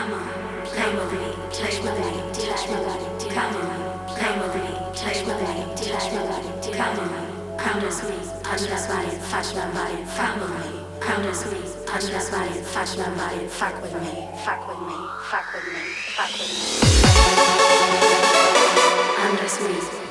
come on, play with me, touch my body, touch my body, come on, play with me, touch my body, touch my body, come on, promise me, touch my body, touch my body, fuck with me, promise me, touch my body, touch my body, fuck with me, fuck with me, fuck with me, fuck with me, undress me.